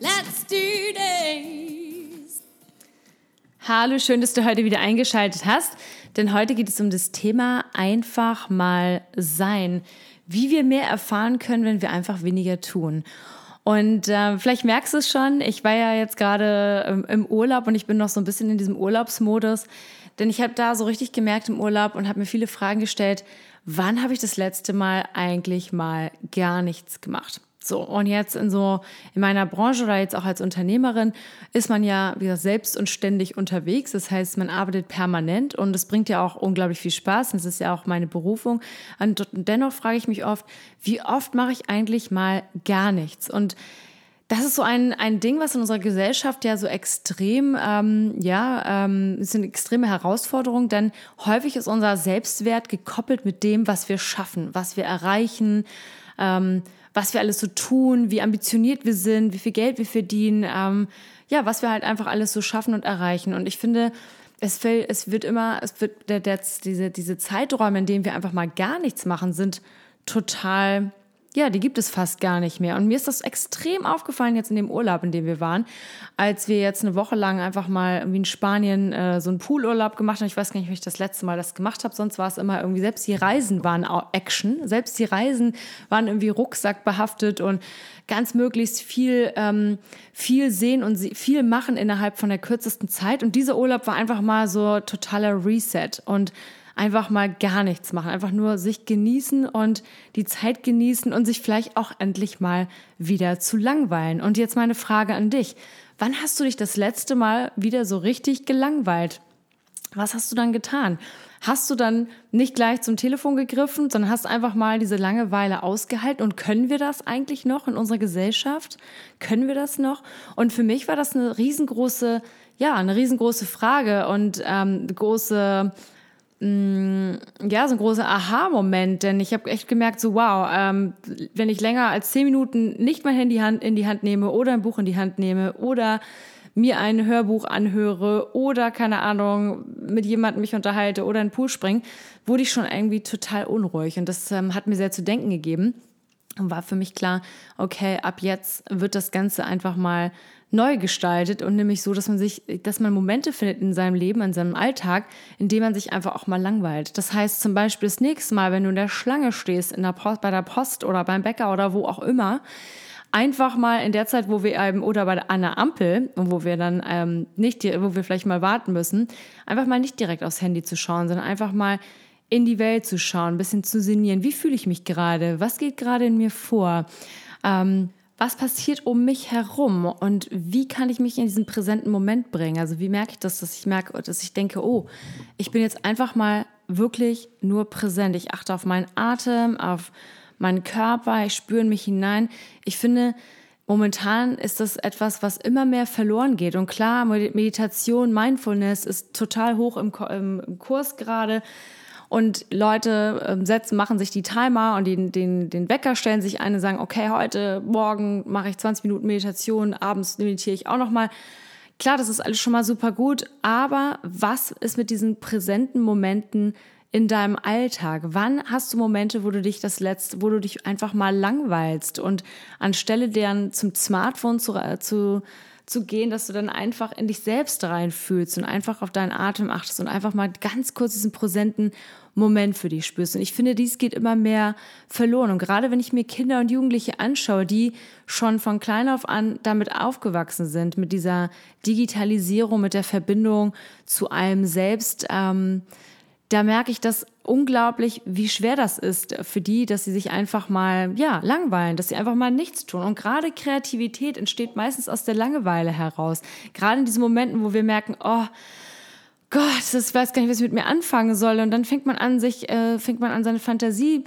Let's do this! Hallo, schön, dass du heute wieder eingeschaltet hast, denn heute geht es um das Thema einfach mal sein. Wie wir mehr erfahren können, wenn wir einfach weniger tun. Und äh, vielleicht merkst du es schon, ich war ja jetzt gerade ähm, im Urlaub und ich bin noch so ein bisschen in diesem Urlaubsmodus, denn ich habe da so richtig gemerkt im Urlaub und habe mir viele Fragen gestellt, wann habe ich das letzte Mal eigentlich mal gar nichts gemacht? So, und jetzt in so, in meiner Branche oder jetzt auch als Unternehmerin ist man ja wieder selbst und ständig unterwegs. Das heißt, man arbeitet permanent und es bringt ja auch unglaublich viel Spaß. Das ist ja auch meine Berufung. Und dennoch frage ich mich oft, wie oft mache ich eigentlich mal gar nichts? Und das ist so ein, ein Ding, was in unserer Gesellschaft ja so extrem, ähm, ja, ähm, ist eine extreme Herausforderung, denn häufig ist unser Selbstwert gekoppelt mit dem, was wir schaffen, was wir erreichen, ähm, was wir alles so tun, wie ambitioniert wir sind, wie viel Geld wir verdienen, ähm, ja, was wir halt einfach alles so schaffen und erreichen. Und ich finde, es, fällt, es wird immer, es wird der, der, diese, diese Zeiträume, in denen wir einfach mal gar nichts machen, sind total ja, die gibt es fast gar nicht mehr. Und mir ist das extrem aufgefallen jetzt in dem Urlaub, in dem wir waren, als wir jetzt eine Woche lang einfach mal irgendwie in Spanien äh, so einen Poolurlaub gemacht haben. Ich weiß gar nicht, wie ich das letzte Mal das gemacht habe. Sonst war es immer irgendwie, selbst die Reisen waren Action. Selbst die Reisen waren irgendwie Rucksack behaftet und ganz möglichst viel, ähm, viel sehen und viel machen innerhalb von der kürzesten Zeit. Und dieser Urlaub war einfach mal so totaler Reset. Und einfach mal gar nichts machen, einfach nur sich genießen und die Zeit genießen und sich vielleicht auch endlich mal wieder zu langweilen. Und jetzt meine Frage an dich. Wann hast du dich das letzte Mal wieder so richtig gelangweilt? Was hast du dann getan? Hast du dann nicht gleich zum Telefon gegriffen, sondern hast einfach mal diese Langeweile ausgehalten? Und können wir das eigentlich noch in unserer Gesellschaft? Können wir das noch? Und für mich war das eine riesengroße, ja, eine riesengroße Frage und ähm, große ja, so ein großer Aha-Moment, denn ich habe echt gemerkt, so wow, ähm, wenn ich länger als zehn Minuten nicht mein Handy in die Hand nehme oder ein Buch in die Hand nehme oder mir ein Hörbuch anhöre oder, keine Ahnung, mit jemandem mich unterhalte oder in den Pool springe, wurde ich schon irgendwie total unruhig. Und das ähm, hat mir sehr zu denken gegeben. Und war für mich klar, okay, ab jetzt wird das Ganze einfach mal neu gestaltet und nämlich so, dass man sich, dass man Momente findet in seinem Leben, in seinem Alltag, in dem man sich einfach auch mal langweilt. Das heißt zum Beispiel das nächste Mal, wenn du in der Schlange stehst, in der Post, bei der Post oder beim Bäcker oder wo auch immer, einfach mal in der Zeit, wo wir eben oder bei einer Ampel und wo wir dann ähm, nicht, wo wir vielleicht mal warten müssen, einfach mal nicht direkt aufs Handy zu schauen, sondern einfach mal in die Welt zu schauen, ein bisschen zu sinnieren. Wie fühle ich mich gerade? Was geht gerade in mir vor? Ähm, was passiert um mich herum und wie kann ich mich in diesen präsenten Moment bringen? Also wie merke ich das, dass ich merke, dass ich denke, oh, ich bin jetzt einfach mal wirklich nur präsent. Ich achte auf meinen Atem, auf meinen Körper, ich spüre mich hinein. Ich finde, momentan ist das etwas, was immer mehr verloren geht. Und klar, Meditation, Mindfulness ist total hoch im Kurs gerade. Und Leute ähm, setzen, machen sich die Timer und den, den, den Wecker stellen sich ein und sagen, okay, heute, morgen mache ich 20 Minuten Meditation, abends meditiere ich auch nochmal. Klar, das ist alles schon mal super gut, aber was ist mit diesen präsenten Momenten in deinem Alltag? Wann hast du Momente, wo du dich das letzte, wo du dich einfach mal langweilst und anstelle deren zum Smartphone zu, äh, zu zu gehen, dass du dann einfach in dich selbst reinfühlst und einfach auf deinen Atem achtest und einfach mal ganz kurz diesen präsenten Moment für dich spürst. Und ich finde, dies geht immer mehr verloren. Und gerade wenn ich mir Kinder und Jugendliche anschaue, die schon von klein auf an damit aufgewachsen sind, mit dieser Digitalisierung, mit der Verbindung zu allem selbst, ähm, da merke ich das unglaublich, wie schwer das ist für die, dass sie sich einfach mal, ja, langweilen, dass sie einfach mal nichts tun. Und gerade Kreativität entsteht meistens aus der Langeweile heraus. Gerade in diesen Momenten, wo wir merken, oh, Gott, das weiß gar nicht, was ich mit mir anfangen soll. Und dann fängt man an, sich, äh, fängt man an, seine Fantasie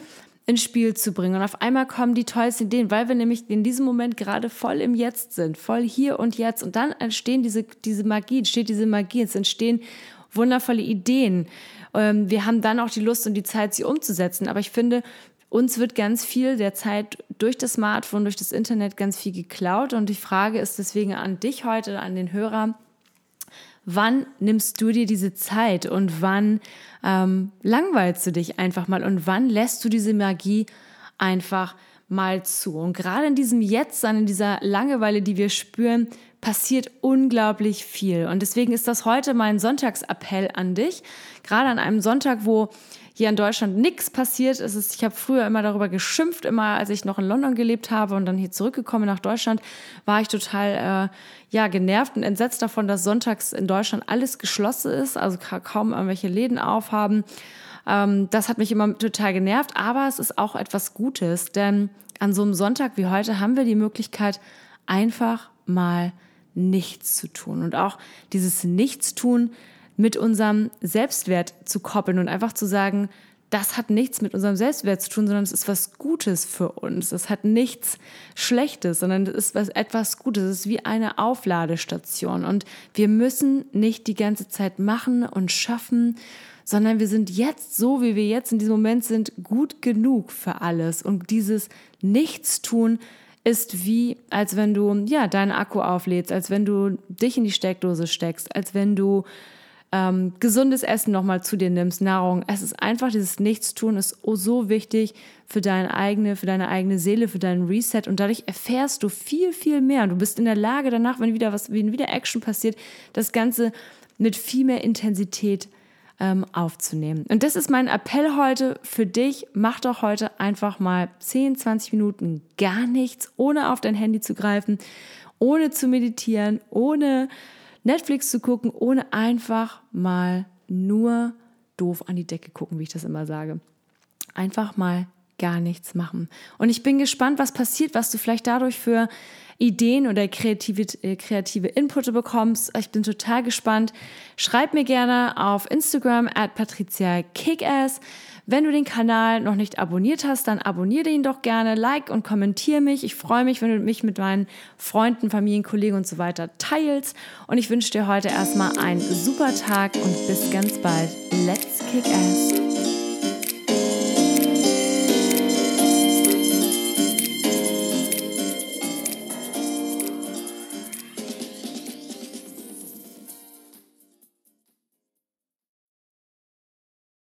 ins Spiel zu bringen. Und auf einmal kommen die tollsten Ideen, weil wir nämlich in diesem Moment gerade voll im Jetzt sind, voll hier und jetzt. Und dann entstehen diese, diese Magie, entsteht diese Magie, es entstehen wundervolle Ideen. Ähm, wir haben dann auch die Lust und die Zeit, sie umzusetzen. Aber ich finde, uns wird ganz viel der Zeit durch das Smartphone, durch das Internet ganz viel geklaut. Und die Frage ist deswegen an dich heute, an den Hörer, wann nimmst du dir diese Zeit und wann ähm, langweilst du dich einfach mal und wann lässt du diese Magie einfach mal zu. Und gerade in diesem Jetzt, in dieser Langeweile, die wir spüren, passiert unglaublich viel. Und deswegen ist das heute mein Sonntagsappell an dich. Gerade an einem Sonntag, wo hier in Deutschland nichts passiert ist. Ich habe früher immer darüber geschimpft, immer als ich noch in London gelebt habe und dann hier zurückgekommen nach Deutschland, war ich total äh, ja genervt und entsetzt davon, dass sonntags in Deutschland alles geschlossen ist, also kaum irgendwelche Läden aufhaben. Ähm, das hat mich immer total genervt, aber es ist auch etwas Gutes, denn an so einem Sonntag wie heute haben wir die Möglichkeit, einfach mal nichts zu tun. Und auch dieses Nichtstun mit unserem Selbstwert zu koppeln und einfach zu sagen, das hat nichts mit unserem Selbstwert zu tun, sondern es ist was Gutes für uns. Es hat nichts Schlechtes, sondern es ist was, etwas Gutes. Es ist wie eine Aufladestation. Und wir müssen nicht die ganze Zeit machen und schaffen, sondern wir sind jetzt so, wie wir jetzt in diesem Moment sind, gut genug für alles. Und dieses Nichtstun ist wie, als wenn du ja deinen Akku auflädst, als wenn du dich in die Steckdose steckst, als wenn du ähm, gesundes Essen nochmal zu dir nimmst, Nahrung. Es ist einfach dieses Nichtstun ist so wichtig für deine eigene, für deine eigene Seele, für deinen Reset und dadurch erfährst du viel, viel mehr. Du bist in der Lage danach, wenn wieder was, wenn wieder Action passiert, das Ganze mit viel mehr Intensität ähm, aufzunehmen. Und das ist mein Appell heute für dich. Mach doch heute einfach mal 10, 20 Minuten gar nichts, ohne auf dein Handy zu greifen, ohne zu meditieren, ohne Netflix zu gucken, ohne einfach mal nur doof an die Decke gucken, wie ich das immer sage. Einfach mal gar nichts machen. Und ich bin gespannt, was passiert, was du vielleicht dadurch für Ideen oder kreative, äh, kreative Inputte bekommst. Ich bin total gespannt. Schreib mir gerne auf Instagram at Patricia Kickass. Wenn du den Kanal noch nicht abonniert hast, dann abonniere ihn doch gerne, like und kommentiere mich. Ich freue mich, wenn du mich mit meinen Freunden, Familien, Kollegen und so weiter teilst. Und ich wünsche dir heute erstmal einen super Tag und bis ganz bald. Let's kick ass!